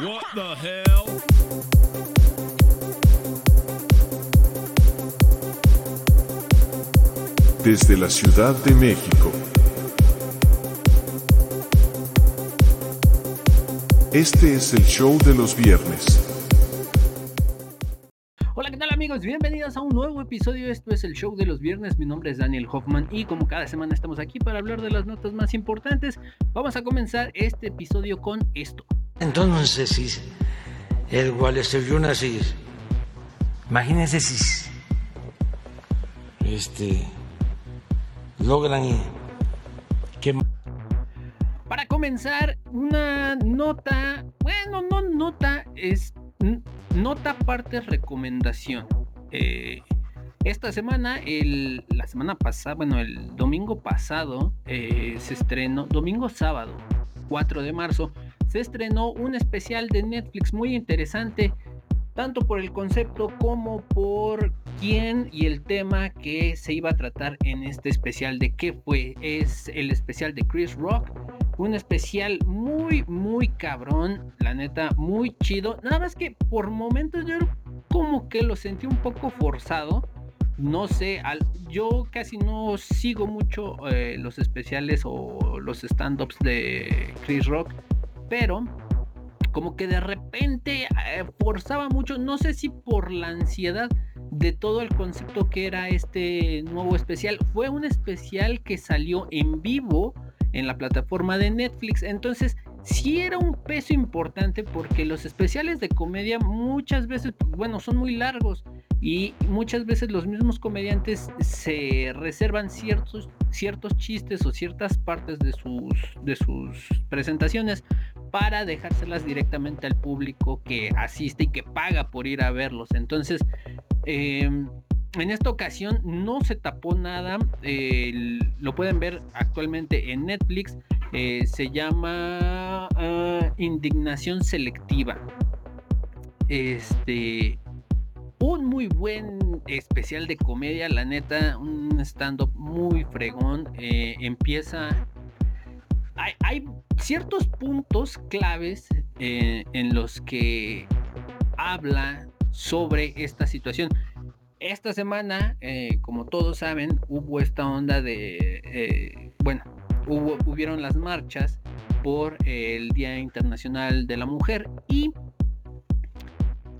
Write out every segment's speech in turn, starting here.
What the hell? Desde la Ciudad de México. Este es el show de los viernes. Episodio. Esto es el show de los viernes. Mi nombre es Daniel Hoffman y como cada semana estamos aquí para hablar de las notas más importantes, vamos a comenzar este episodio con esto. Entonces, si el Wall Street Journal, si, imagínense si este, logran que Para comenzar, una nota, bueno, no nota, es nota parte recomendación. Eh, esta semana, el, la semana pasada, bueno, el domingo pasado, eh, se estrenó, domingo sábado, 4 de marzo, se estrenó un especial de Netflix muy interesante, tanto por el concepto como por quién y el tema que se iba a tratar en este especial. ¿De qué fue? Es el especial de Chris Rock. Un especial muy, muy cabrón. La neta, muy chido. Nada más que por momentos yo como que lo sentí un poco forzado. No sé, al- yo casi no sigo mucho eh, los especiales o los stand-ups de Chris Rock. Pero como que de repente eh, forzaba mucho, no sé si por la ansiedad de todo el concepto que era este nuevo especial. Fue un especial que salió en vivo en la plataforma de Netflix, entonces sí era un peso importante porque los especiales de comedia muchas veces, bueno, son muy largos y muchas veces los mismos comediantes se reservan ciertos, ciertos chistes o ciertas partes de sus, de sus presentaciones para dejárselas directamente al público que asiste y que paga por ir a verlos. Entonces, eh, en esta ocasión no se tapó nada. lo pueden ver actualmente en Netflix. eh, se llama ah, Indignación Selectiva. Este. Un muy buen especial de comedia, la neta. Un stand-up muy fregón. eh, empieza hay, ciertos puntos claves eh, en los que habla sobre esta situación. Esta semana, eh, como todos saben, hubo esta onda de, bueno, hubo, hubieron las marchas por el Día Internacional de la Mujer y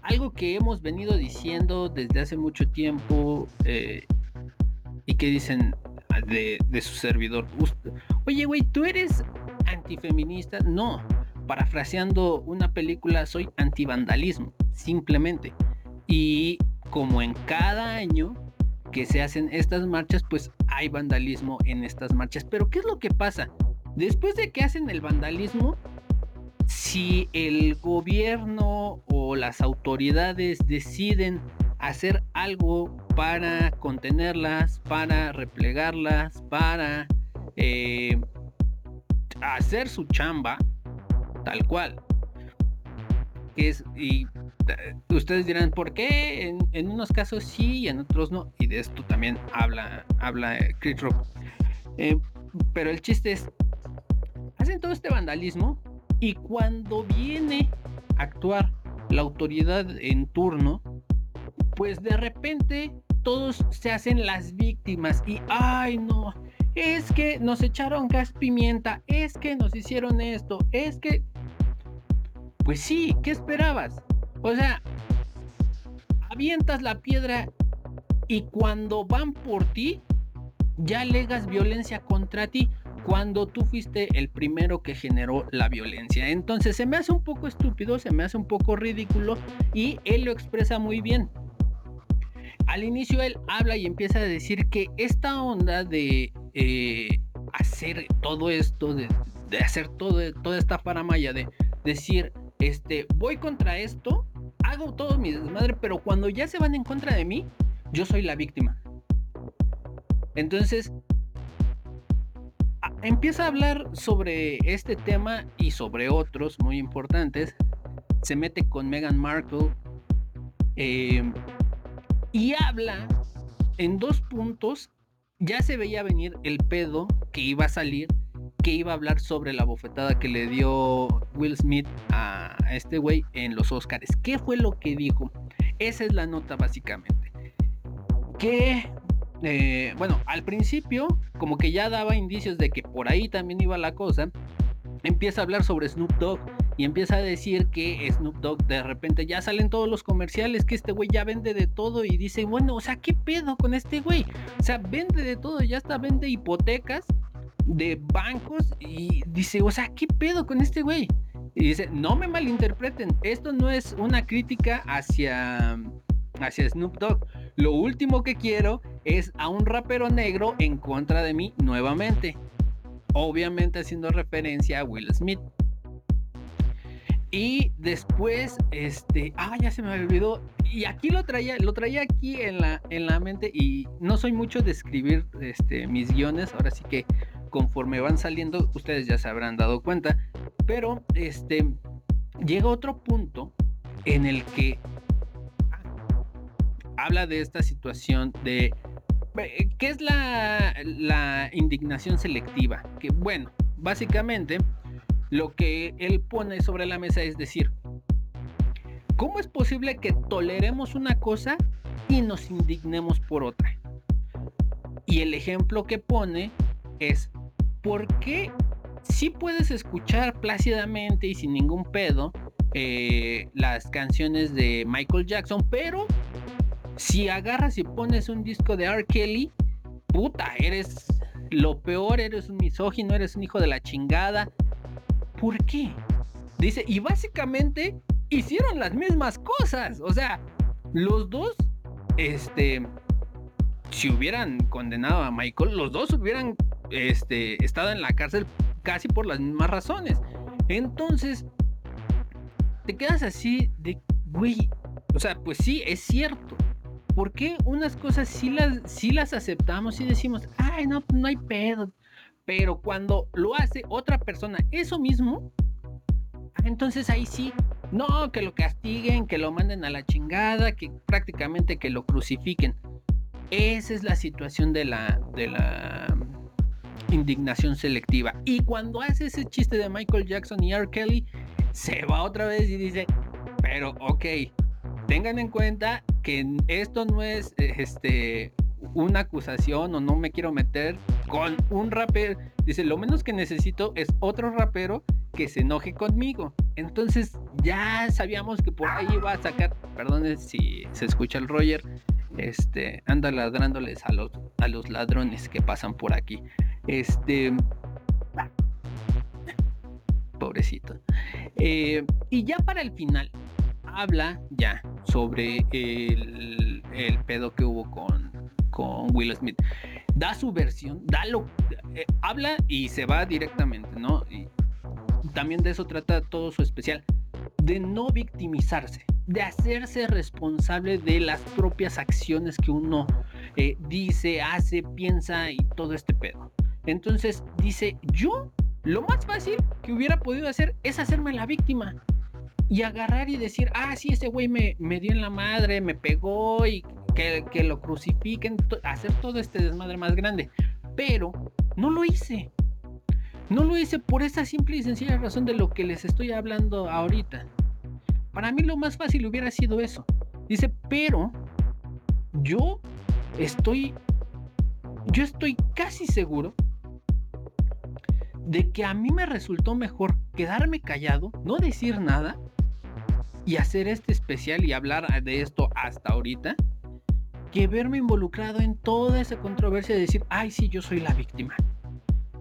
algo que hemos venido diciendo desde hace mucho tiempo eh, y que dicen de, de su servidor, "Ust- oye güey, ¿tú eres antifeminista? No, parafraseando una película, soy antivandalismo, simplemente. Y como en cada año que se hacen estas marchas, pues hay vandalismo en estas marchas. Pero ¿qué es lo que pasa? Después de que hacen el vandalismo, si el gobierno o las autoridades deciden hacer algo para contenerlas, para replegarlas, para eh, hacer su chamba, tal cual. Que es, y eh, ustedes dirán, ¿por qué? En, unos casos sí y en otros no. Y de esto también habla, habla. Eh, pero el chiste es, hacen todo este vandalismo y cuando viene a actuar la autoridad en turno, pues de repente todos se hacen las víctimas y, ay no, es que nos echaron gas pimienta, es que nos hicieron esto, es que... Pues sí, ¿qué esperabas? O sea, avientas la piedra y cuando van por ti, ya alegas violencia contra ti cuando tú fuiste el primero que generó la violencia. Entonces se me hace un poco estúpido, se me hace un poco ridículo y él lo expresa muy bien. Al inicio él habla y empieza a decir que esta onda de eh, hacer todo esto, de, hacer todo, toda esta paramaya, de decir, este, voy contra esto, hago todo mi desmadre, pero cuando ya se van en contra de mí, yo soy la víctima. Entonces, empieza a hablar sobre este tema y sobre otros muy importantes. Se mete con Meghan Markle eh, y habla en dos puntos. Ya se veía venir el pedo que iba a salir, que que iba a hablar sobre la bofetada que le dio Will Smith a este güey en los Oscars. ¿Qué fue lo que dijo? Esa es la nota básicamente. Que, eh, bueno, al principio como que ya daba indicios de que por ahí también iba la cosa. Empieza a hablar sobre Snoop Dogg y empieza a decir que Snoop Dogg de repente ya salen todos los comerciales, que este güey ya vende de todo y dice, bueno, o sea, ¿qué pedo con este güey? O sea, vende de todo, ya está, vende hipotecas de bancos y dice, o sea, ¿qué pedo con este güey? Y dice, no me malinterpreten, esto no es una crítica hacia, hacia Snoop Dogg. Lo último que quiero es a un rapero negro en contra de mí nuevamente. Obviamente haciendo referencia a Will Smith. Y después, este, ah, ya se me olvidó. Y aquí lo traía, lo traía aquí en la, en la mente. Y no soy mucho de escribir este, mis guiones. Ahora sí que conforme van saliendo, ustedes ya se habrán dado cuenta. Pero este llega otro punto en el que habla de esta situación de eh, ¿qué es la, indignación selectiva? Que bueno, básicamente lo que él pone sobre la mesa es decir, ¿cómo es posible que toleremos una cosa y nos indignemos por otra? Y el ejemplo que pone es, ¿por qué si puedes escuchar plácidamente y sin ningún pedo eh, las canciones de Michael Jackson, pero si agarras y pones un disco de R. Kelly, puta, eres lo peor, eres un misógino, eres un hijo de la chingada. ¿Por qué? Dice, y básicamente hicieron las mismas cosas. O sea, los dos, este, si hubieran condenado a Michael, los dos hubieran este, estado en la cárcel casi por las mismas razones. Entonces, te quedas así de, güey, o sea, pues sí, es cierto. ¿Por qué unas cosas sí las, sí las aceptamos y decimos, ay, no, no hay pedo? Pero cuando lo hace otra persona, eso mismo, entonces ahí sí, no, que lo castiguen, que lo manden a la chingada, que prácticamente que lo crucifiquen. Esa es la situación de la, de la indignación selectiva. Y cuando hace ese chiste de Michael Jackson y R. Kelly, se va otra vez y dice, pero ok, tengan en cuenta que esto no es este una acusación o no me quiero meter con un rapero. Dice, lo menos que necesito es otro rapero que se enoje conmigo. Entonces ya sabíamos que por ahí iba a sacar, perdón si se escucha el Roger, este, anda ladrándoles a los, a los ladrones que pasan por aquí. Este. Pobrecito. Eh, y ya para el final, habla ya sobre el, pedo que hubo con, con Will Smith. Da su versión, da lo, eh, habla y se va directamente, ¿no? Y también de eso trata todo su especial, de no victimizarse, de hacerse responsable de las propias acciones que uno eh, dice, hace, piensa y todo este pedo. Entonces dice, yo lo más fácil que hubiera podido hacer es hacerme la víctima. Y agarrar y decir, ah, sí, ese güey me, me dio en la madre, me pegó y que, que lo crucifiquen, hacer todo este desmadre más grande. Pero no lo hice. No lo hice por esa simple y sencilla razón de lo que les estoy hablando ahorita. Para mí lo más fácil hubiera sido eso. Dice, pero yo estoy, yo estoy casi seguro de que a mí me resultó mejor quedarme callado, no decir nada y hacer este especial y hablar de esto hasta ahorita, que verme involucrado en toda esa controversia de decir, ay, sí, yo soy la víctima.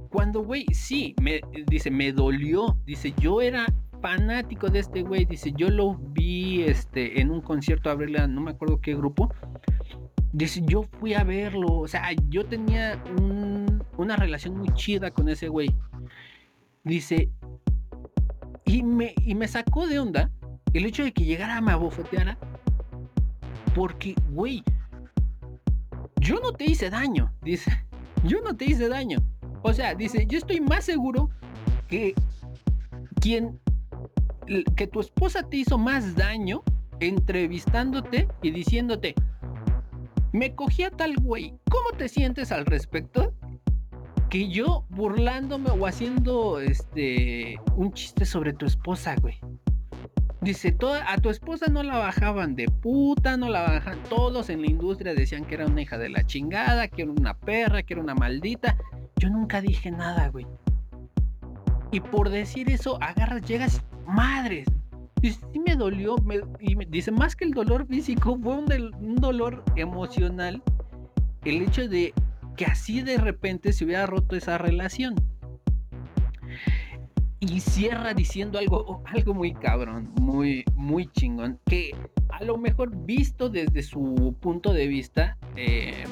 Cuando, güey, sí, me dice, me dolió, dice, yo era fanático de este güey, dice, yo lo vi este, en un concierto a verle, no me acuerdo qué grupo, dice, yo fui a verlo, o sea, yo tenía una relación muy chida con ese güey. Dice, y me, y me sacó de onda el hecho de que llegara a me abofeteara, porque, güey, yo no te hice daño, dice, yo no te hice daño. O sea, dice, yo estoy más seguro que quien, que tu esposa te hizo más daño entrevistándote y diciéndote, me cogí a tal güey, ¿cómo te sientes al respecto? que yo burlándome o haciendo este un chiste sobre tu esposa, güey. Dice, a tu esposa no la bajaban de puta, no la bajaban. Todos en la industria decían que era una hija de la chingada, que era una perra, que era una maldita. Yo nunca dije nada, güey. Y por decir eso, agarras, llegas, madres. Dice, sí me dolió. y me, dice, más que el dolor físico, fue un dolor emocional. El hecho de que así de repente se hubiera roto esa relación y cierra diciendo algo, algo muy cabrón, muy, muy chingón, que a lo mejor visto desde su punto de vista, eh,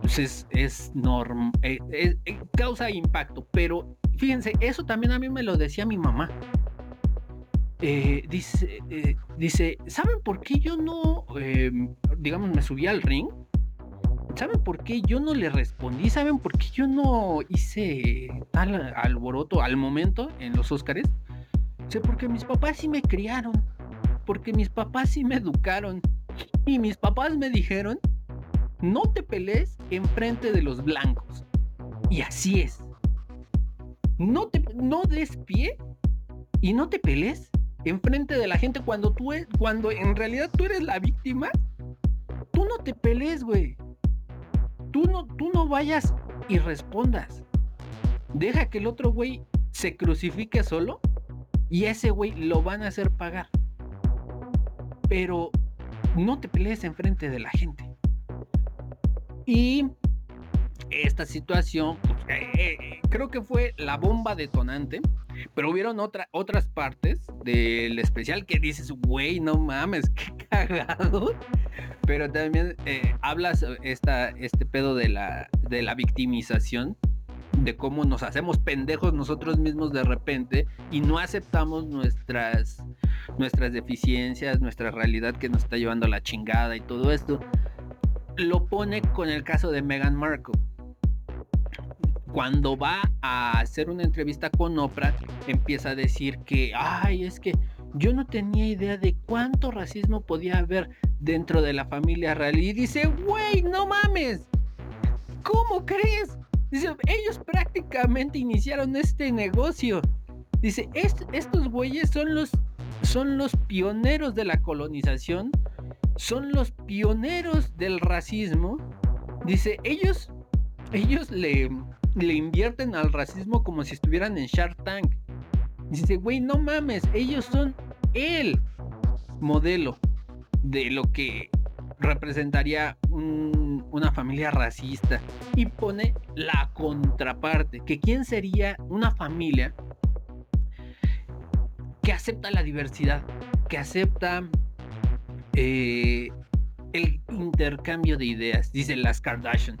pues es, es norm, eh, eh, causa impacto, pero fíjense, eso también a mí me lo decía mi mamá. dice, dice, ¿saben por qué yo no, digamos, me subí al ring? ¿Saben por qué yo no le respondí? ¿Saben por qué yo no hice tal alboroto al momento en los Óscares? Sé porque mis papás sí me criaron, porque mis papás sí me educaron y mis papás me dijeron, no te pelees enfrente de los blancos. Y así es. No te no des pie y no te pelees enfrente de la gente cuando tú e, cuando en realidad tú eres la víctima. Tú no te pelees, güey tú no, tú no vayas y respondas. Deja que el otro güey se crucifique solo y ese güey lo van a hacer pagar. Pero no te pelees enfrente de la gente. Y esta situación, pues, eh, eh, creo que fue la bomba detonante, pero hubieron otra, otras partes del especial que dices, güey, no mames, qué cagado. Pero también eh, hablas esta, este pedo de la, de la victimización, de cómo nos hacemos pendejos nosotros mismos de repente y no aceptamos nuestras, nuestras deficiencias, nuestra realidad que nos está llevando a la chingada y todo esto. Lo pone con el caso de Meghan Markle cuando va a hacer una entrevista con Oprah, empieza a decir que, ay, es que yo no tenía idea de cuánto racismo podía haber dentro de la familia real. Y dice, güey, no mames. ¿Cómo crees? Dice, ellos prácticamente iniciaron este negocio. Dice, estos güeyes son los, son los pioneros de la colonización, son los pioneros del racismo. Dice, ellos, ellos le, le invierten al racismo como si estuvieran en Shark Tank. Dice, güey, no mames, ellos son el modelo de lo que representaría una familia racista. Y pone la contraparte, que quién sería una familia que acepta la diversidad, que acepta eh, el intercambio de ideas, dice las Kardashian.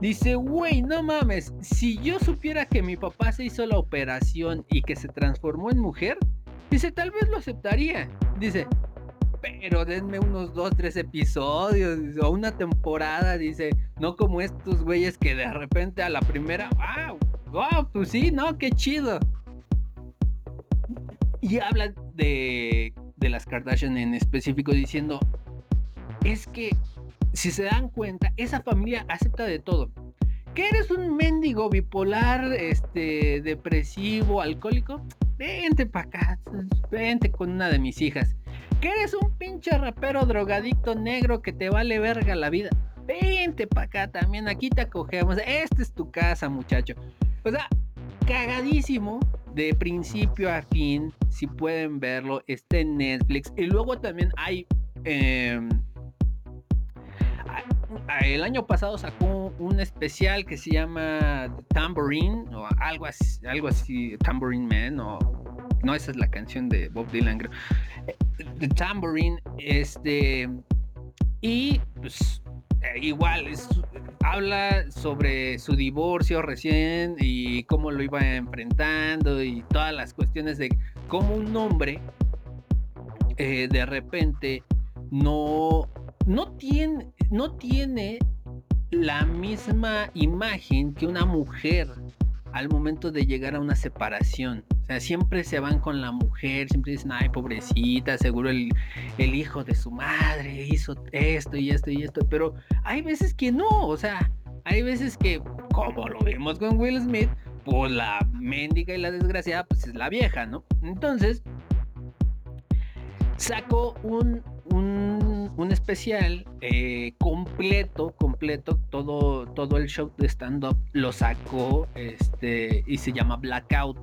Dice, güey, no mames, si yo supiera que mi papá se hizo la operación y que se transformó en mujer, dice, tal vez lo aceptaría. Dice, pero denme unos dos, tres episodios o una temporada, dice, no como estos güeyes que de repente a la primera, wow, wow, pues sí, no, qué chido. Y habla de, de las Kardashian en específico diciendo, es que si se dan cuenta, esa familia acepta de todo. Que eres un mendigo bipolar, este, depresivo, alcohólico, vente para acá, vente con una de mis hijas. Que eres un pinche rapero drogadicto negro que te vale verga la vida, vente para acá también, aquí te acogemos, esta es tu casa, muchacho. O sea, cagadísimo de principio a fin, si pueden verlo, está en Netflix. Y luego también hay... Em, el año pasado sacó un especial que se llama Tambourine o algo así, algo así, Tambourine Man o no esa es la canción de Bob Dylan, creo. The Tambourine, este y pues eh, igual habla sobre su divorcio recién y cómo lo iba enfrentando y todas las cuestiones de cómo un hombre eh, de repente no no tiene, no tiene la misma imagen que una mujer al momento de llegar a una separación. O sea, siempre se van con la mujer, siempre dicen, ay, pobrecita, seguro el, el, hijo de su madre hizo esto y esto y esto. Pero hay veces que no, o sea, hay veces que, como lo vimos con Will Smith, pues la mendiga y la desgraciada, pues es la vieja, ¿no? Entonces, sacó un, un, especial eh, completo, completo, todo, todo el show de stand-up lo sacó este, y se llama Blackout.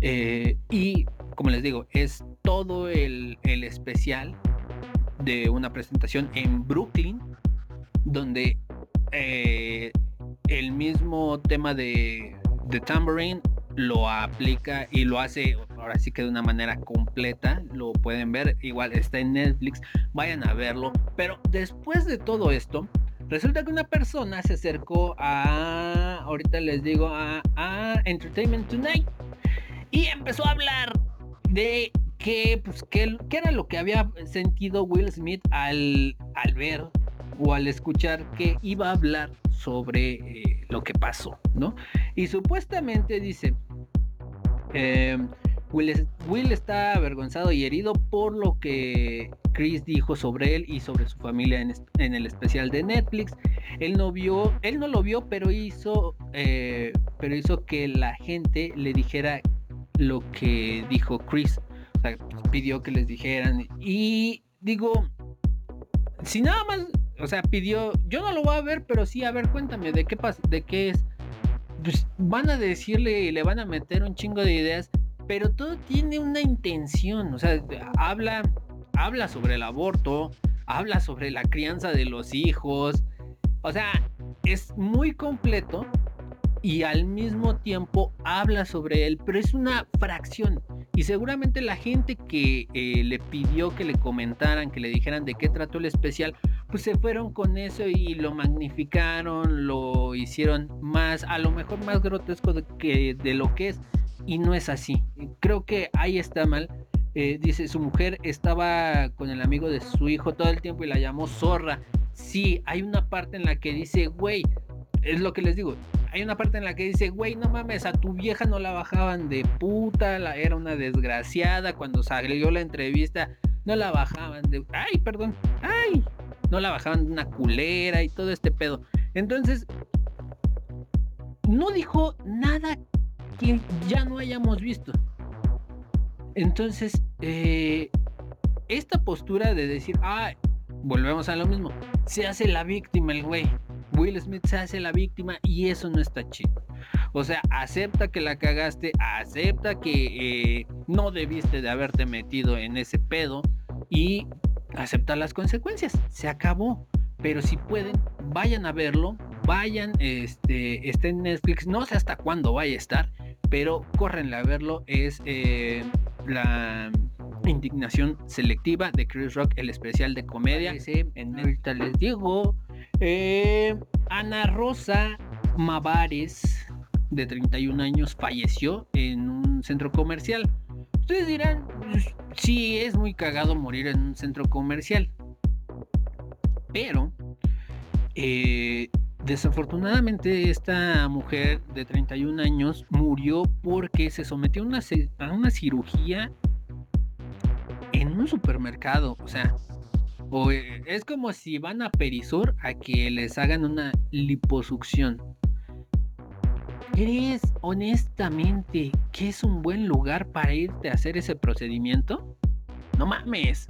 Eh, y como les digo, es todo el, el especial de una presentación en Brooklyn, donde eh, el mismo tema de, de Tambourine lo aplica y lo hace ahora sí que de una manera completa, lo pueden ver, igual está en Netflix, vayan a verlo, pero después de todo esto, resulta que una persona se acercó a, ahorita les digo, a, Entertainment Tonight y empezó a hablar de que, pues, que, era lo que había sentido Will Smith al, al ver o al escuchar que iba a hablar sobre eh, lo que pasó, ¿no? Y supuestamente dice, em, Will, está avergonzado y herido por lo que Chris dijo sobre él y sobre su familia en, el especial de Netflix. Él no vio, él no lo vio, pero hizo, eh, pero hizo que la gente le dijera lo que dijo Chris. O sea, pidió que les dijeran. Y digo, si nada más o sea, pidió, yo no lo voy a ver, pero sí, a ver, cuéntame, ¿de qué, pasa, de qué es? Pues van a decirle y le van a meter un chingo de ideas, pero todo tiene una intención, o sea, habla, habla sobre el aborto, habla sobre la crianza de los hijos, o sea, es muy completo y al mismo tiempo habla sobre él, pero es una fracción. Y seguramente la gente que eh, le pidió que le comentaran, que le dijeran de qué trató el especial, pues se fueron con eso y lo magnificaron, lo hicieron más, a lo mejor más grotesco de, que, de lo que es. Y no es así. Creo que ahí está mal. Eh, dice, su mujer estaba con el amigo de su hijo todo el tiempo y la llamó zorra. Sí, hay una parte en la que dice, güey, es lo que les digo. Hay una parte en la que dice, güey, no mames, a tu vieja no la bajaban de puta, la, era una desgraciada. Cuando salió la entrevista, no la bajaban de. Ay, perdón, ay, no la bajaban de una culera y todo este pedo. Entonces, no dijo nada que ya no hayamos visto. Entonces, eh, esta postura de decir, ah, volvemos a lo mismo, se hace la víctima el güey. Will Smith se hace la víctima y eso no está chido. O sea, acepta que la cagaste, acepta que eh, no debiste de haberte metido en ese pedo y aceptar las consecuencias. Se acabó. Pero si pueden, vayan a verlo. Vayan, este, está en Netflix. No sé hasta cuándo vaya a estar, pero córrenle a verlo. Es eh, la indignación selectiva de Chris Rock, el especial de comedia. En ahorita les digo. Eh, Ana Rosa Mavares, de 31 años, falleció en un centro comercial. Ustedes dirán, pues, sí, es muy cagado morir en un centro comercial. Pero, eh, desafortunadamente, esta mujer de 31 años murió porque se sometió a una, a una cirugía en un supermercado. O sea, eh, es como si van a Perisur a que les hagan una liposucción. ¿Crees honestamente que es un buen lugar para irte a hacer ese procedimiento? No mames.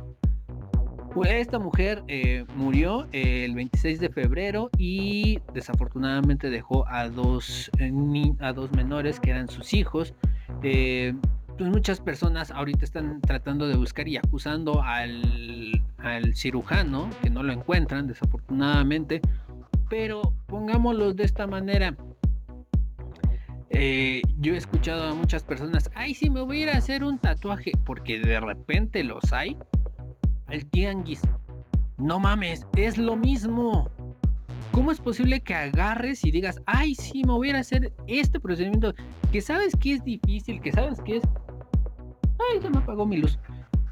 Pues esta mujer eh, murió el 26 de febrero y desafortunadamente dejó a dos, eh, a dos menores que eran sus hijos. Eh, pues muchas personas ahorita están tratando de buscar y acusando al, al cirujano, que no lo encuentran desafortunadamente. Pero pongámoslo de esta manera eh, yo he escuchado a muchas personas, ay, si me voy a ir a hacer un tatuaje, porque de repente los hay, al tianguis. No mames, es lo mismo. ¿Cómo es posible que agarres y digas, ay, sí, me voy a ir a hacer este procedimiento que sabes que es difícil, que sabes que es... Ay, se me apagó mi luz.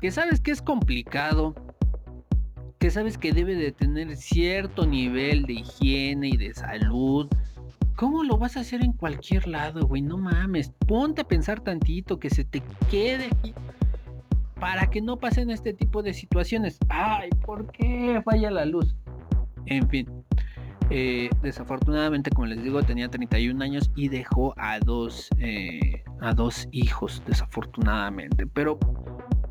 Que sabes que es complicado, que sabes que debe de tener cierto nivel de higiene y de salud, ¿Cómo lo vas a hacer en cualquier lado, güey? No mames. Ponte a pensar tantito, que se te quede aquí. Para que no pasen este tipo de situaciones. Ay, ¿por qué falla la luz? En fin. Eh, desafortunadamente, como les digo, tenía 31 años y dejó a dos, eh, a dos hijos, desafortunadamente. Pero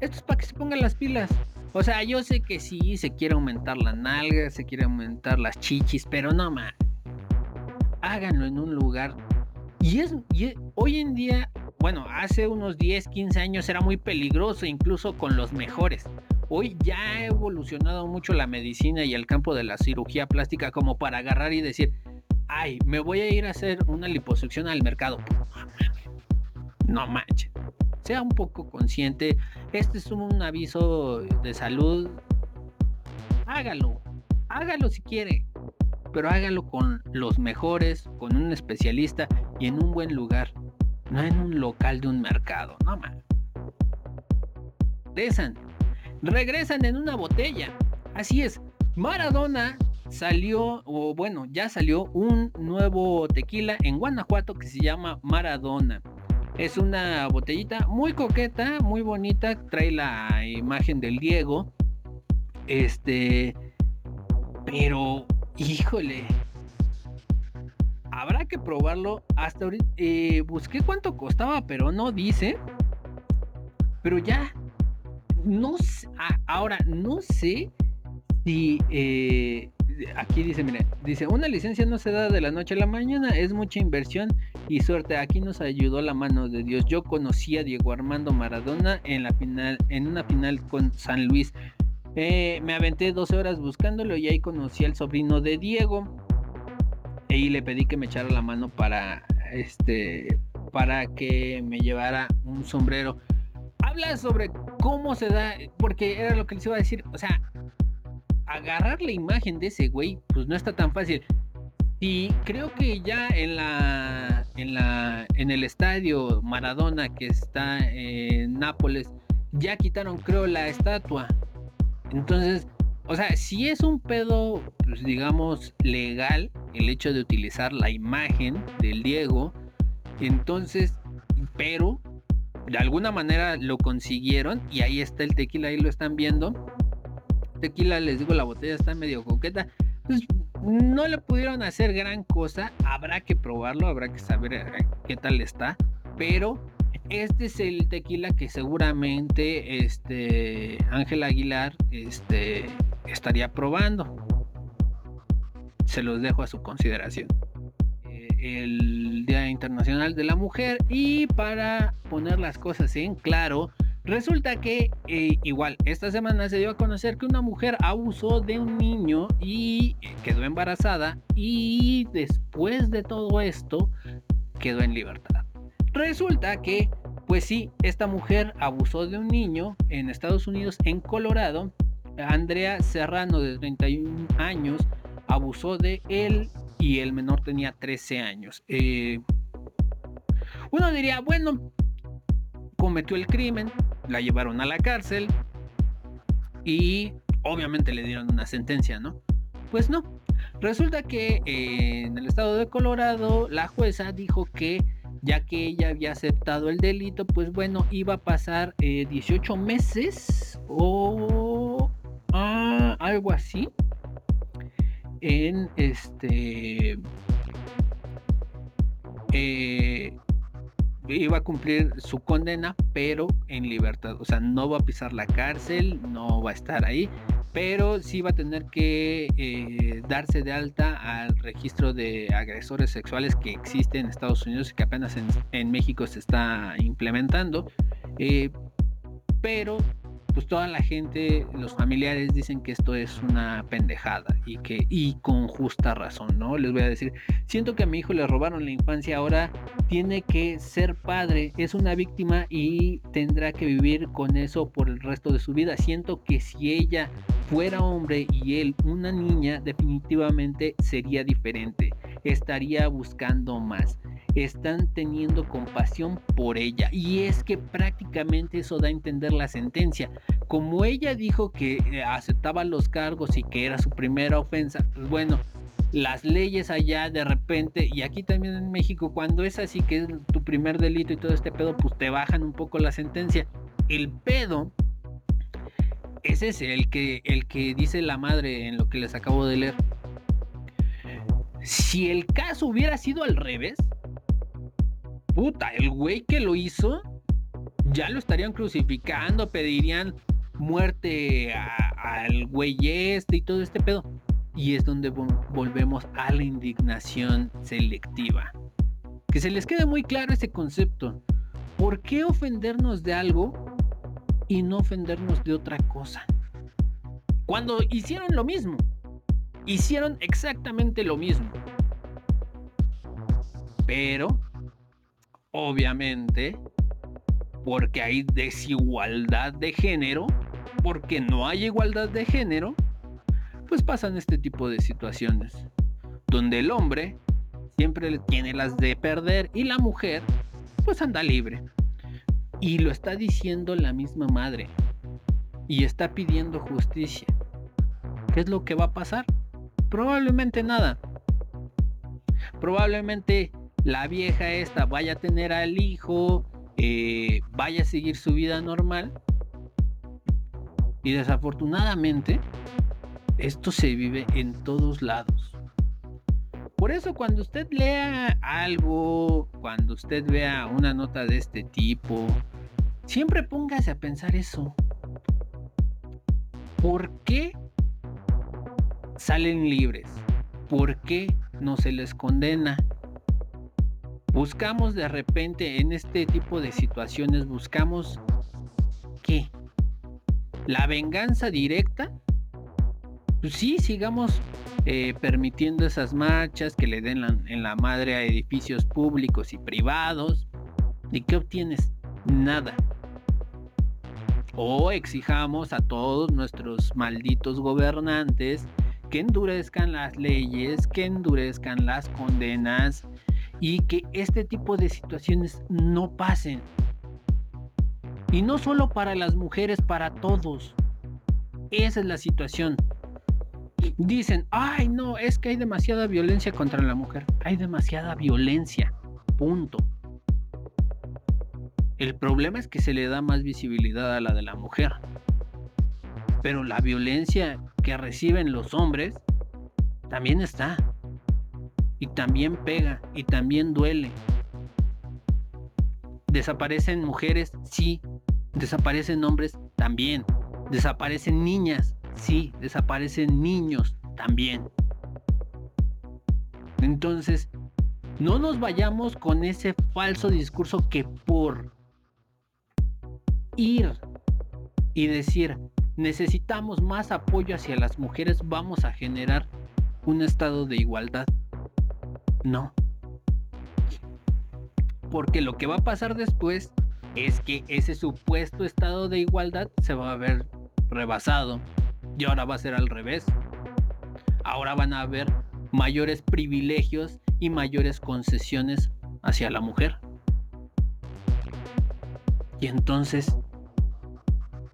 esto es para que se pongan las pilas. O sea, yo sé que sí, se quiere aumentar la nalga, se quiere aumentar las chichis, pero no más. Háganlo en un lugar. Y es, y hoy en día, bueno, hace unos 10, 15 años era muy peligroso, incluso con los mejores. Hoy ya ha evolucionado mucho la medicina y el campo de la cirugía plástica como para agarrar y decir, ay, me voy a ir a hacer una liposucción al mercado. No manches. Sea un poco consciente. Este es un aviso de salud. Hágalo. Hágalo si quiere. Pero hágalo con los mejores, con un especialista y en un buen lugar. No en un local de un mercado. No manches. Regresan. Regresan en una botella. Así es. Maradona salió, o bueno, ya salió un nuevo tequila en Guanajuato que se llama Maradona. Es una botellita muy coqueta, muy bonita. Trae la imagen del Diego. Este. Pero, híjole. Habrá que probarlo. Hasta ahorita. Eh, busqué cuánto costaba, pero no dice. Pero ya. No sé. ahora, no sé si. Eh, aquí dice, mire, dice, una licencia no se da de la noche a la mañana, es mucha inversión y suerte. Aquí nos ayudó la mano de Dios. Yo conocí a Diego Armando Maradona en la final, en una final con San Luis. Eh, me aventé 12 horas buscándolo y ahí conocí al sobrino de Diego. Y le pedí que me echara la mano para este para que me llevara un sombrero. Habla sobre cómo se da, porque era lo que les iba a decir. O sea, agarrar la imagen de ese güey, pues no está tan fácil. Y creo que ya en la en la en el estadio Maradona que está en Nápoles ya quitaron creo la estatua. Entonces, o sea, si es un pedo pues, digamos legal el hecho de utilizar la imagen del Diego, entonces, pero de alguna manera lo consiguieron y ahí está el tequila, ahí lo están viendo tequila, les digo, la botella está medio coqueta. Pues no le pudieron hacer gran cosa. Habrá que probarlo, habrá que saber eh, qué tal está. Pero este es el tequila que seguramente este Ángel Aguilar este, estaría probando. Se los dejo a su consideración. Eh, el Día Internacional de la Mujer y para poner las cosas en claro, Resulta que eh, igual esta semana se dio a conocer que una mujer abusó de un niño y quedó embarazada y después de todo esto quedó en libertad. Resulta que, pues sí, esta mujer abusó de un niño en Estados Unidos, en Colorado. Andrea Serrano de 31 años abusó de él y el menor tenía 13 años. Eh, uno diría, bueno, cometió el crimen, la llevaron a la cárcel y obviamente le dieron una sentencia, ¿no? Pues no. Resulta que eh, en el estado de Colorado la jueza dijo que ya que ella había aceptado el delito, pues bueno, iba a pasar 18 eh, meses o ah, algo así en este eh, iba a cumplir su condena, pero en libertad. O sea, no va a pisar la cárcel, no va a estar ahí, pero sí va a tener que eh, darse de alta al registro de agresores sexuales que existe en Estados Unidos y que apenas en, México se está implementando. Eh, pero pues toda la gente, los familiares dicen que esto es una pendejada y que y con justa razón, ¿no? Les voy a decir, siento que a mi hijo le robaron la infancia, ahora tiene que ser padre, es una víctima y tendrá que vivir con eso por el resto de su vida. Siento que si ella fuera hombre y él una niña, definitivamente sería diferente, estaría buscando más están teniendo compasión por ella. Y es que prácticamente eso da a entender la sentencia. Como ella dijo que eh, aceptaba los cargos y que era su primera ofensa, pues bueno, las leyes allá de repente, y aquí también en México, cuando es así que es tu primer delito y todo este pedo, pues te bajan un poco la sentencia. El pedo es ese, el que, el que dice la madre en lo que les acabo de leer. Si el caso hubiera sido al revés, puta, el güey que lo hizo, ya lo estarían crucificando, pedirían muerte al güey este y todo este pedo. Y es donde volvemos a la indignación selectiva. Que se les quede muy claro ese concepto. ¿Por qué ofendernos de algo y no ofendernos de otra cosa? Cuando hicieron lo mismo. Hicieron exactamente lo mismo. Pero, obviamente, porque hay desigualdad de género, porque no hay igualdad de género, pues pasan este tipo de situaciones, donde el hombre siempre tiene las de perder y la mujer pues anda libre. Y lo está diciendo la misma madre. Y está pidiendo justicia. ¿Qué es lo que va a pasar? Probablemente nada. Probablemente la vieja esta vaya a tener al hijo, eh, vaya a seguir su vida normal. Y desafortunadamente, esto se vive en todos lados. Por eso cuando usted lea algo, cuando usted vea una nota de este tipo, siempre póngase a pensar eso. ¿Por qué salen libres? ¿Por qué no se les condena? Buscamos de repente en este tipo de situaciones, buscamos ¿qué? ¿La venganza directa? Pues sí, sigamos eh, permitiendo esas marchas que le den en la madre a edificios públicos y privados. ¿Y qué obtienes? Nada. O exijamos a todos nuestros malditos gobernantes que endurezcan las leyes, que endurezcan las condenas, y que este tipo de situaciones no pasen. Y no solo para las mujeres, para todos. Esa es la situación. Dicen, ay no, es que hay demasiada violencia contra la mujer. Hay demasiada violencia. Punto. El problema es que se le da más visibilidad a la de la mujer. Pero la violencia que reciben los hombres también está y también pega y también duele. Desaparecen mujeres, sí. Desaparecen hombres, también. Desaparecen niñas, sí. Desaparecen niños, también. Entonces, no nos vayamos con ese falso discurso que por ir y decir necesitamos más apoyo hacia las mujeres vamos a generar un estado de igualdad. No. Porque lo que va a pasar después es que ese supuesto estado de igualdad se va a ver rebasado. Y ahora va a ser al revés. Ahora van a haber mayores privilegios y mayores concesiones hacia la mujer. Y entonces,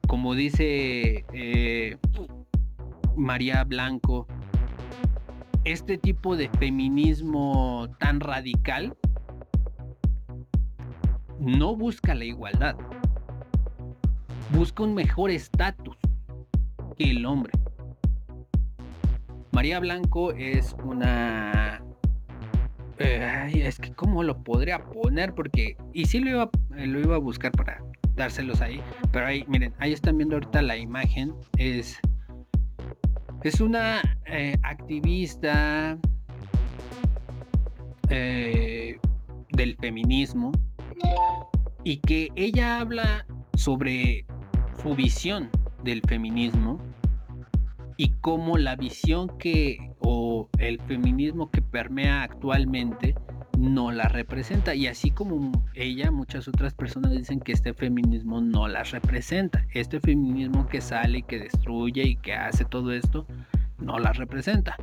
como dice eh, María Blanco, este tipo de feminismo tan radical no busca la igualdad, busca un mejor estatus que el hombre. María Blanco es una... Es que cómo lo podría poner porque... Y sí lo iba, lo iba a buscar para dárselos ahí. Pero ahí, miren, ahí están viendo ahorita la imagen. Es es una eh, activista eh, del feminismo y que ella habla sobre su visión del feminismo y cómo la visión que o el feminismo que permea actualmente no la representa. Y así como ella, muchas otras personas dicen que este feminismo no las representa. Este feminismo que sale y que destruye y que hace todo esto, no las representa.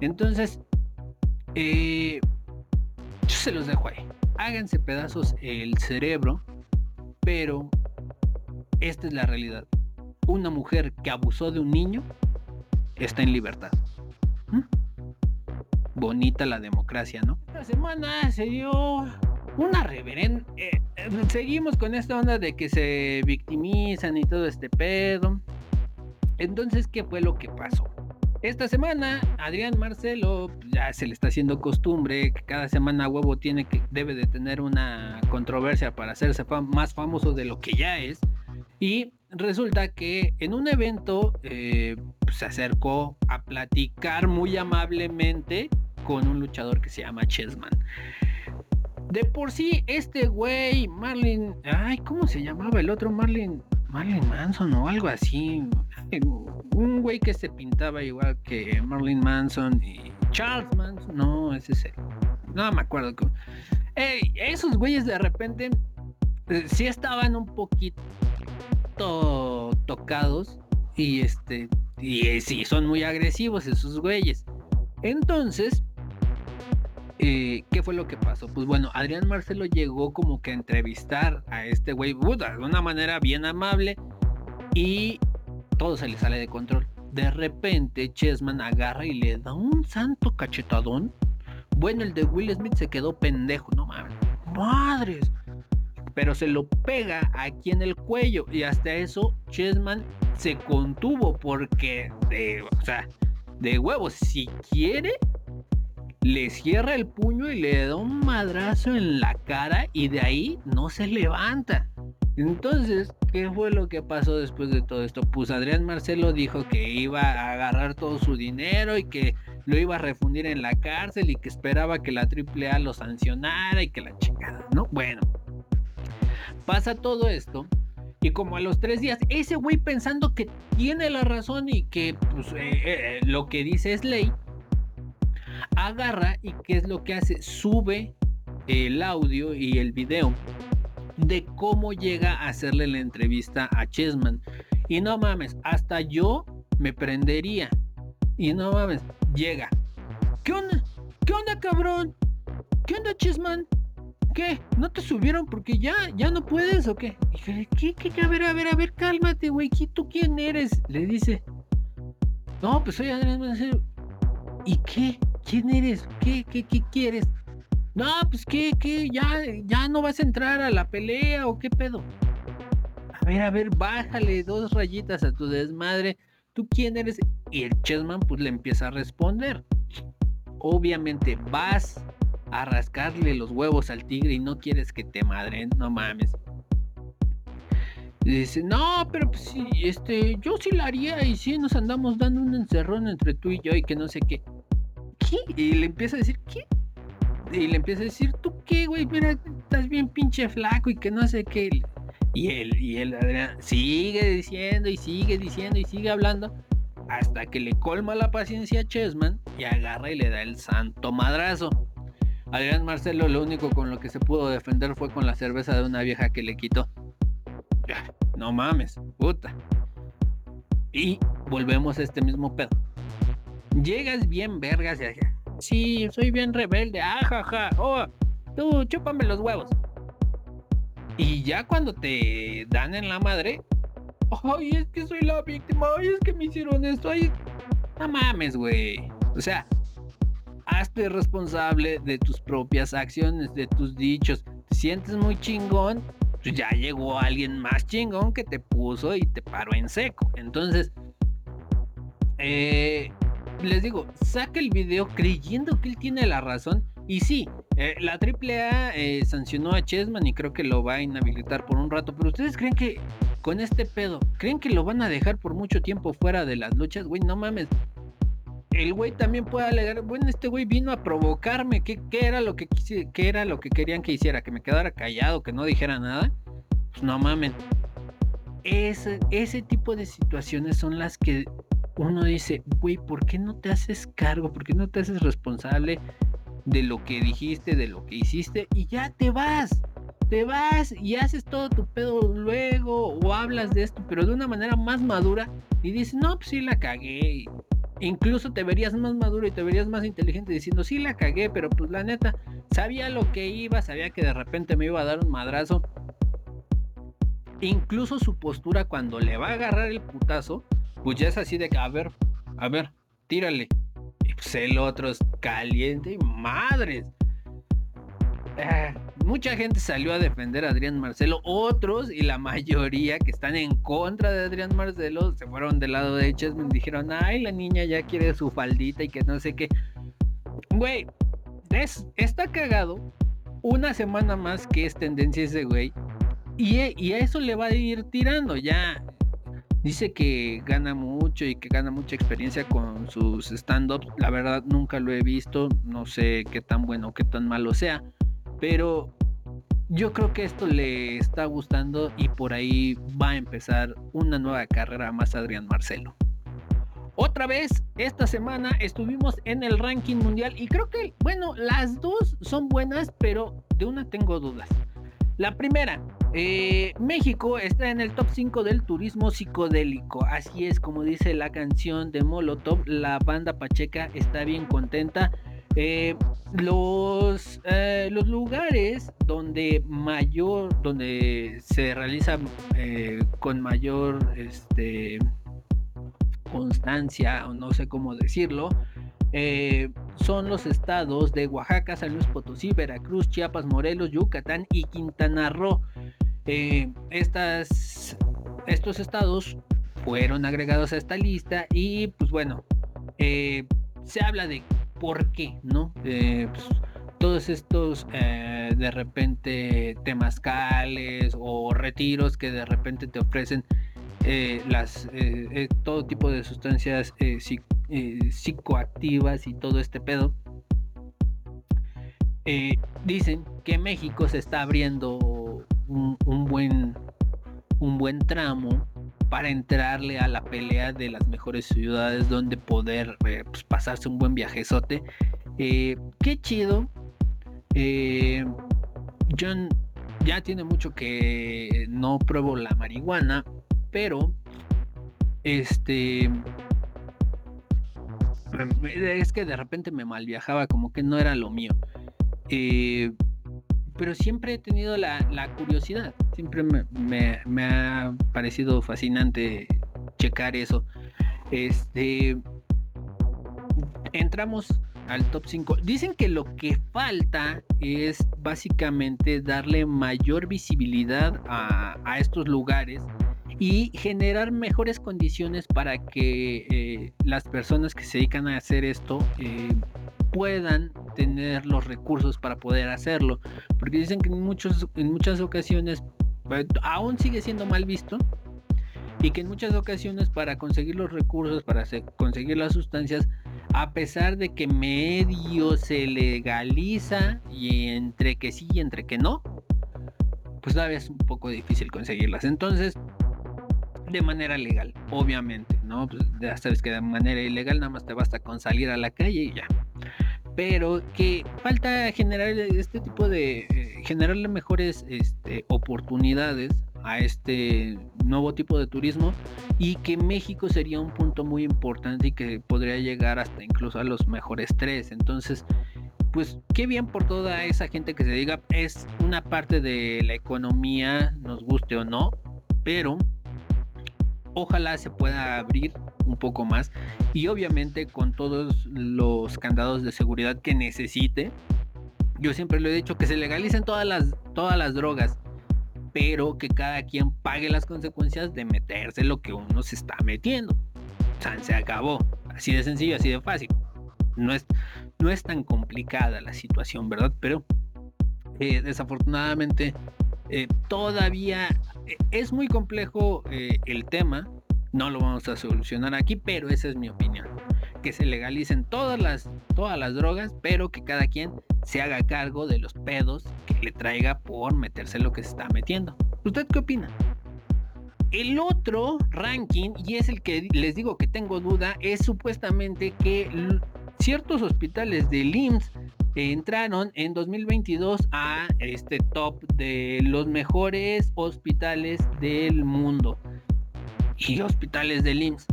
Entonces, eh, yo se los dejo ahí. Háganse pedazos el cerebro, pero esta es la realidad. Una mujer que abusó de un niño está en libertad. ¿Mm? bonita la democracia, ¿no? Esta semana se dio una reverenda... Eh, eh, seguimos con esta onda de que se victimizan y todo este pedo. Entonces, ¿qué fue lo que pasó? Esta semana, Adrián Marcelo pues, ya se le está haciendo costumbre que cada semana huevo tiene que debe de tener una controversia para hacerse más famoso de lo que ya es. Y resulta que en un evento eh, se acercó a platicar muy amablemente con un luchador que se llama Chessman. De por sí, este güey, Marlin, ay, ¿cómo se llamaba el otro Marlin? Marlin Manson o algo así. Un güey que se pintaba igual que Marlin Manson y Charles Manson. No, ese es él. No me acuerdo. Ey, esos güeyes de repente sí estaban un poquito tocados y este y eh, sí son muy agresivos esos güeyes. Entonces, eh, ¿qué fue lo que pasó? Pues bueno, Adrián Marcelo llegó como que a entrevistar a este güey de una manera bien amable y todo se le sale de control. De repente, Chessman agarra y le da un santo cachetadón. Bueno, el de Will Smith se quedó pendejo, no mames. Madres. Pero se lo pega aquí en el cuello y hasta eso Chessman se contuvo porque, de, o sea, de huevos, si quiere, le cierra el puño y le da un madrazo en la cara y de ahí no se levanta. Entonces, ¿qué fue lo que pasó después de todo esto? Pues Adrián Marcelo dijo que iba a agarrar todo su dinero y que lo iba a refundir en la cárcel y que esperaba que la AAA lo sancionara y que la chingada, ¿no? Bueno, pasa todo esto y como a los tres días, ese güey pensando que tiene la razón y que pues, eh, eh, lo que dice es ley, agarra y qué es lo que hace, sube el audio y el video de cómo llega a hacerle la entrevista a Chessman. Y no mames, hasta yo me prendería. Y no mames, llega. ¿Qué onda? ¿Qué onda, cabrón? ¿Qué onda, Chessman? ¿Qué? ¿No te subieron porque ya, ya no puedes o qué? ¿qué, qué, A ver, a ver, a ver, cálmate, güey. ¿Tú quién eres? Le dice. No, pues soy Adrián ¿Y qué? ¿Quién eres? ¿Qué, qué, qué quieres? No, pues qué, qué, ya, ya no vas a entrar a la pelea o qué pedo. A ver, a ver, bájale dos rayitas a tu desmadre. ¿Tú quién eres? Y el Chessman pues le empieza a responder. Obviamente vas a rascarle los huevos al tigre y no quieres que te madren, no mames. dice, no, pero pues sí, este, yo sí la haría y sí nos andamos dando un encerrón entre tú y yo y que no sé qué. Y le empieza a decir, ¿qué? Y le empieza a decir, ¿tú qué, güey? Mira, estás bien pinche flaco y que no sé qué. Y él, y él, Adrián, sigue diciendo y sigue diciendo y sigue hablando hasta que le colma la paciencia a Chessman y agarra y le da el santo madrazo. Adrián Marcelo lo único con lo que se pudo defender fue con la cerveza de una vieja que le quitó. No mames, puta. Y volvemos a este mismo pedo. Llegas bien vergas y sí, soy bien rebelde, ajaja, oh, tú chúpame los huevos. Y ya cuando te dan en la madre, ay, es que soy la víctima, ay, es que me hicieron esto, ay, no mames, güey. O sea, hazte responsable de tus propias acciones, de tus dichos. Te sientes muy chingón, pues ya llegó alguien más chingón que te puso y te paró en seco. Entonces, eh, les digo, saca el video creyendo que él tiene la razón. Y sí, eh, la AAA eh, sancionó a Chessman y creo que lo va a inhabilitar por un rato. Pero ustedes creen que con este pedo, creen que lo van a dejar por mucho tiempo fuera de las luchas, güey, no mames. El güey también puede alegar, bueno, este güey vino a provocarme, ¿qué, era lo que qué era lo que querían que hiciera? Que me quedara callado, que no dijera nada. Pues no mames. Ese, ese tipo de situaciones son las que uno dice, güey, ¿por qué no te haces cargo? ¿Por qué no te haces responsable de lo que dijiste, de lo que hiciste? Y ya te vas. Te vas y haces todo tu pedo luego o hablas de esto, pero de una manera más madura y dices, no, pues sí la cagué. Incluso te verías más maduro y te verías más inteligente diciendo, sí la cagué, pero pues la neta, sabía lo que iba, sabía que de repente me iba a dar un madrazo. Incluso su postura cuando le va a agarrar el putazo, pues ya es así de que, a ver, a ver, tírale. Y pues el otro es caliente y madres. Mucha gente salió a defender a Adrián Marcelo, otros y la mayoría que están en contra de Adrián Marcelo se fueron del lado de Chessman, dijeron, ay, la niña ya quiere su faldita y que no sé qué. Güey, está cagado una semana más que es tendencia ese güey y, y a eso le va a ir tirando ya. Dice que gana mucho y que gana mucha experiencia con sus stand-ups. La verdad nunca lo he visto, no sé qué tan bueno o qué tan malo sea. Pero yo creo que esto le está gustando y por ahí va a empezar una nueva carrera más Adrián Marcelo. Otra vez, esta semana estuvimos en el ranking mundial y creo que, bueno, las dos son buenas, pero de una tengo dudas. La primera, eh, México está en el top 5 del turismo psicodélico. Así es como dice la canción de Molotov. La banda Pacheca está bien contenta eh, los, eh, los lugares donde mayor, donde se realiza eh, con mayor este, constancia, o no sé cómo decirlo, son los estados de Oaxaca, San Luis Potosí, Veracruz, Chiapas, Morelos, Yucatán y Quintana Roo. estas, estos estados fueron agregados a esta lista y pues bueno, se habla de por qué, ¿no? Eh, pues, todos estos eh, de repente temazcales o retiros que de repente te ofrecen eh, todo tipo de sustancias psicoactivas y todo este pedo dicen que México se está abriendo un buen un buen tramo para entrarle a la pelea de las mejores ciudades donde poder eh, pues, pasarse un buen viajezote. Eh, qué chido. Eh, John ya tiene mucho que no pruebo la marihuana, pero este es que de repente me mal viajaba, como que no era lo mío. Eh, pero siempre he tenido la, curiosidad, siempre me, ha parecido fascinante checar eso. Este, entramos al top 5. Dicen que lo que falta es básicamente darle mayor visibilidad a, estos lugares y generar mejores condiciones para que eh, las personas que se dedican a hacer esto eh, puedan tener los recursos para poder hacerlo. Porque dicen que en, muchos, en muchas ocasiones eh, aún sigue siendo mal visto y que en muchas ocasiones para conseguir los recursos, para conseguir las sustancias, a pesar de que medio se legaliza y entre que sí y entre que no, pues todavía es un poco difícil conseguirlas. Entonces, de manera legal, obviamente, ¿no? Pues ya sabes que de manera ilegal nada más te basta con salir a la calle y ya pero que falta generar este tipo de eh, generarle mejores este, oportunidades a este nuevo tipo de turismo y que México sería un punto muy importante y que podría llegar hasta incluso a los mejores tres. Entonces pues qué bien por toda esa gente que se diga es una parte de la economía nos guste o no pero ojalá se pueda abrir un poco más y obviamente con todos los candados de seguridad que necesite. Yo siempre lo he dicho que se legalicen todas las, todas las drogas, pero que cada quien pague las consecuencias de meterse lo que uno se está metiendo. O se acabó. Así de sencillo, así de fácil. No es, no es tan complicada la situación, ¿verdad? Pero eh, desafortunadamente eh, todavía eh, es muy complejo el tema no lo vamos a solucionar aquí, pero esa es mi opinión. Que se legalicen todas las, todas las drogas, pero que cada quien se haga cargo de los pedos que le traiga por meterse lo que se está metiendo. ¿Usted qué opina? El otro ranking, y es el que les digo que tengo duda, es supuestamente que ciertos hospitales de IMSS entraron en 2022 a este top de los mejores hospitales del mundo y hospitales del IMSS.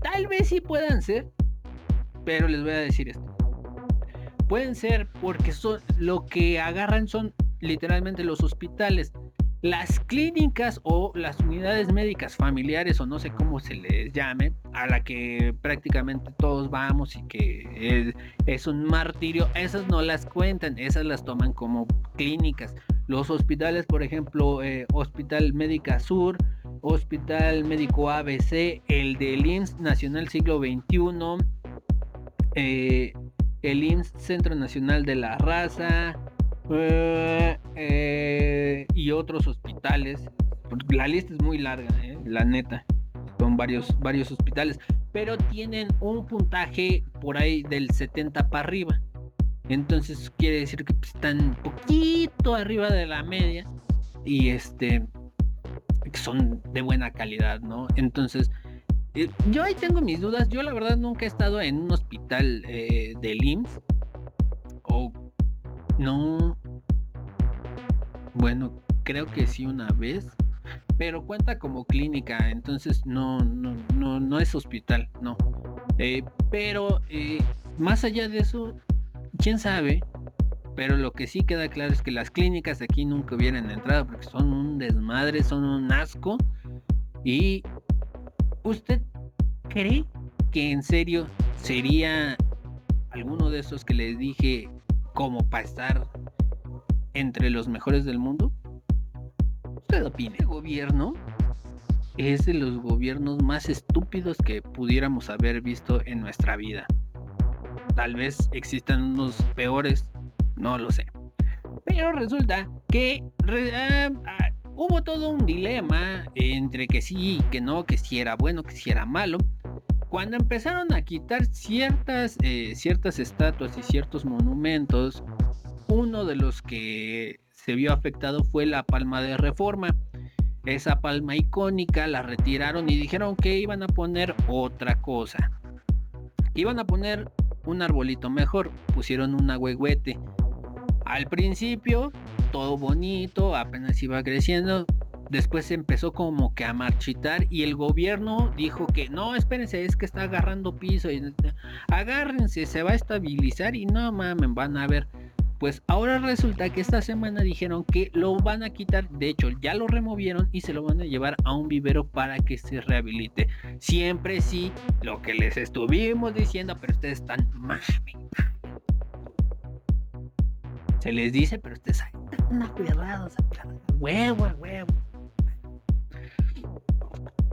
Tal vez sí puedan ser, pero les voy a decir esto. Pueden ser porque son, lo que agarran son literalmente los hospitales. Las clínicas o las unidades médicas familiares o no sé cómo se les llame, a la que prácticamente todos vamos y que es, un martirio, esas no las cuentan, esas las toman como clínicas. Los hospitales, por ejemplo, eh, Hospital Médica Sur, Hospital Médico ABC, el del IMSS Nacional Siglo XXI, eh, el IMSS Centro Nacional de la Raza, eh, eh, y otros hospitales. La lista es muy larga, eh, la neta. Son varios, varios hospitales. Pero tienen un puntaje por ahí del 70 para arriba. Entonces quiere decir que pues, están un poquito arriba de la media. Y este son de buena calidad, ¿no? Entonces, yo ahí tengo mis dudas. Yo la verdad nunca he estado en un hospital eh, del IMSS. O no. Bueno, creo que sí una vez. Pero cuenta como clínica, entonces no, no, no, no es hospital, no. Eh, pero eh, más allá de eso, quién sabe. Pero lo que sí queda claro es que las clínicas aquí nunca hubieran entrado porque son un desmadre, son un asco. Y usted cree que en serio sería alguno de esos que les dije como para estar entre los mejores del mundo? ¿Usted opina? El gobierno es de los gobiernos más estúpidos que pudiéramos haber visto en nuestra vida. Tal vez existan unos peores, no lo sé. Pero resulta que ah, ah, hubo todo un dilema entre que sí, que no, que si era bueno, que si era malo. Cuando empezaron a quitar ciertas, eh, ciertas estatuas y ciertos monumentos, uno de los que se vio afectado fue la palma de reforma. Esa palma icónica la retiraron y dijeron que iban a poner otra cosa. Iban a poner un arbolito mejor, pusieron un agüehuete. Al principio, todo bonito, apenas iba creciendo, después empezó como que a marchitar y el gobierno dijo que no, espérense, es que está agarrando piso y agárrense, se va a estabilizar y no mamen, van a ver. Pues ahora resulta que esta semana dijeron que lo van a quitar, de hecho ya lo removieron y se lo van a llevar a un vivero para que se rehabilite. Siempre sí, lo que les estuvimos diciendo, pero ustedes están mami. Se les dice, pero ustedes están aferrados a huevo, huevo.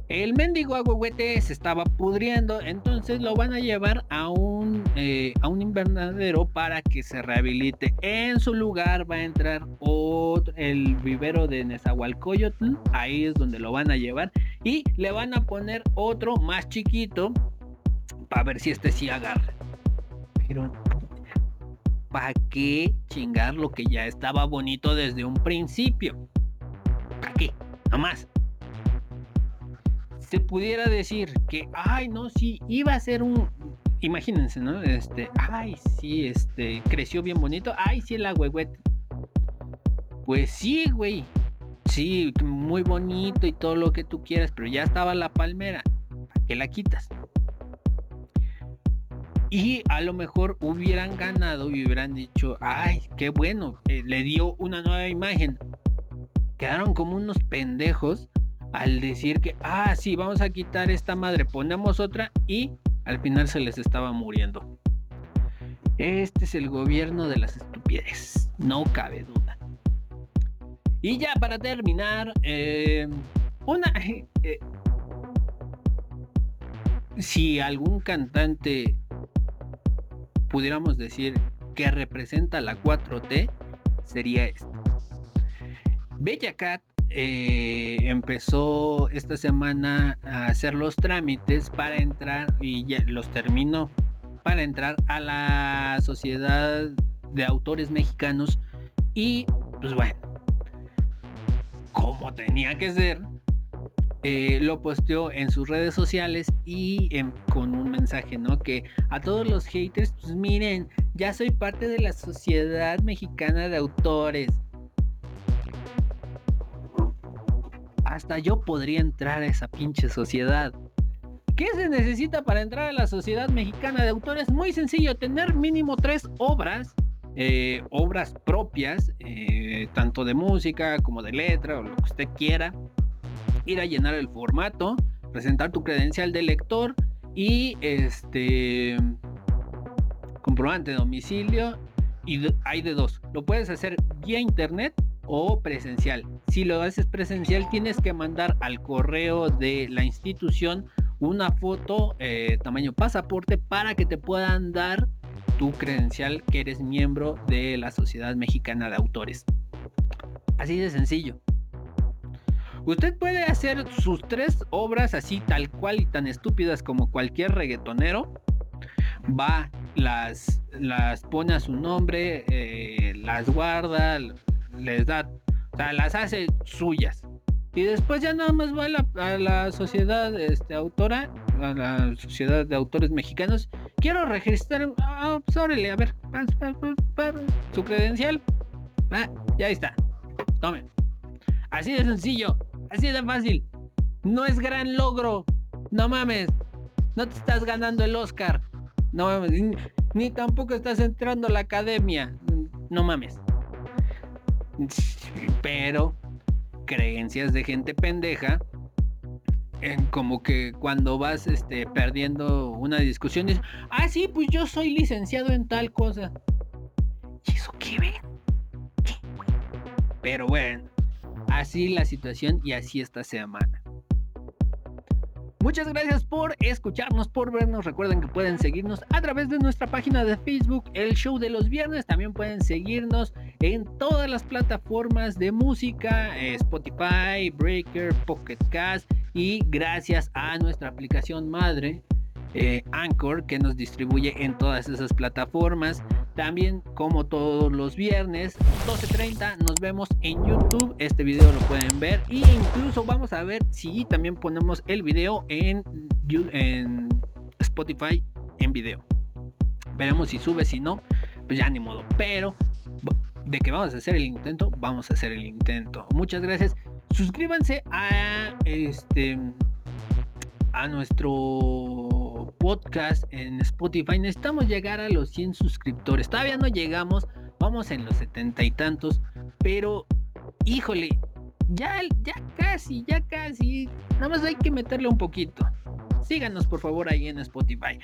El mendigo agüete se estaba pudriendo, entonces lo van a llevar a un, eh, a un invernadero para que se rehabilite. En su lugar va a entrar otro, el vivero de Nezahualcóyotl, ahí es donde lo van a llevar y le van a poner otro más chiquito para ver si este sí agarra. Pero ¿para qué chingar lo que ya estaba bonito desde un principio? ¿Para qué? Nomás se pudiera decir que, ay, no, sí, iba a ser un, imagínense, ¿no? Este, ay, sí, este, creció bien bonito, ay, sí, el agüehuete. Pues sí, güey, sí, muy bonito y todo lo que tú quieras, pero ya estaba la palmera, ¿para qué la quitas? Y a lo mejor hubieran ganado y hubieran dicho, ay, qué bueno, eh, le dio una nueva imagen. Quedaron como unos pendejos al decir que, ah, sí, vamos a quitar esta madre, ponemos otra y al final se les estaba muriendo. Este es el gobierno de las estupideces, no cabe duda. Y ya para terminar, eh, una... Eh, si algún cantante pudiéramos decir que representa la 4T, sería este. Bella Cat eh, empezó esta semana a hacer los trámites para entrar y los terminó para entrar a la sociedad de autores mexicanos y pues bueno como tenía que ser eh, lo posteó en sus redes sociales y con un mensaje, ¿no? Que a todos los haters, pues miren, ya soy parte de la Sociedad Mexicana de Autores. Hasta yo podría entrar a esa pinche sociedad. ¿Qué se necesita para entrar a la Sociedad Mexicana de Autores? Muy sencillo, tener mínimo tres obras, eh, obras propias, eh, tanto de música como de letra o lo que usted quiera. Ir a llenar el formato, presentar tu credencial de lector y este comprobante de domicilio y hay de dos. Lo puedes hacer vía internet o presencial. Si lo haces presencial tienes que mandar al correo de la institución una foto eh, tamaño pasaporte para que te puedan dar tu credencial que eres miembro de la Sociedad Mexicana de Autores. Así de sencillo. Usted puede hacer sus tres obras así tal cual y tan estúpidas como cualquier reggaetonero. Va, las, las pone a su nombre, eh, las guarda, les da, o sea, las hace suyas. Y después ya nada más va a la, sociedad este, autora, a la sociedad de autores mexicanos. Quiero registrar, ah, pues órale, a ver, su credencial. Ah, ya está. Tomen. Así de sencillo, así de fácil. No es gran logro. No mames. No te estás ganando el Oscar. No mames. Ni, ni tampoco estás entrando a la academia. No mames. Pero creencias de gente pendeja. En como que cuando vas este, perdiendo una discusión, es, ah, sí, pues yo soy licenciado en tal cosa. ¿Y eso qué ven? Pero bueno, así la situación y así esta semana. Muchas gracias por escucharnos, por vernos. Recuerden que pueden seguirnos a través de nuestra página de Facebook, El Show de los Viernes. También pueden seguirnos en todas las plataformas de música, eh, Spotify, Breaker, Pocket Cast y gracias a nuestra aplicación madre, eh, Anchor, que nos distribuye en todas esas plataformas. También, como todos los viernes, 12.30, nos vemos en YouTube. Este video lo pueden ver. E incluso vamos a ver si también ponemos el video en, en Spotify en video. Veremos si sube, si no, pues ya ni modo. Pero de que vamos a hacer el intento, vamos a hacer el intento. Muchas gracias. Suscríbanse a este a nuestro podcast en Spotify. Necesitamos llegar a los 100 suscriptores. Todavía no llegamos, vamos en los setenta y tantos, pero híjole, ya, ya casi, ya casi. Nada más hay que meterle un poquito. Síganos por favor ahí en Spotify.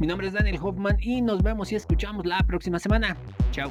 Mi nombre es Daniel Hoffman y nos vemos y escuchamos la próxima semana. Chao.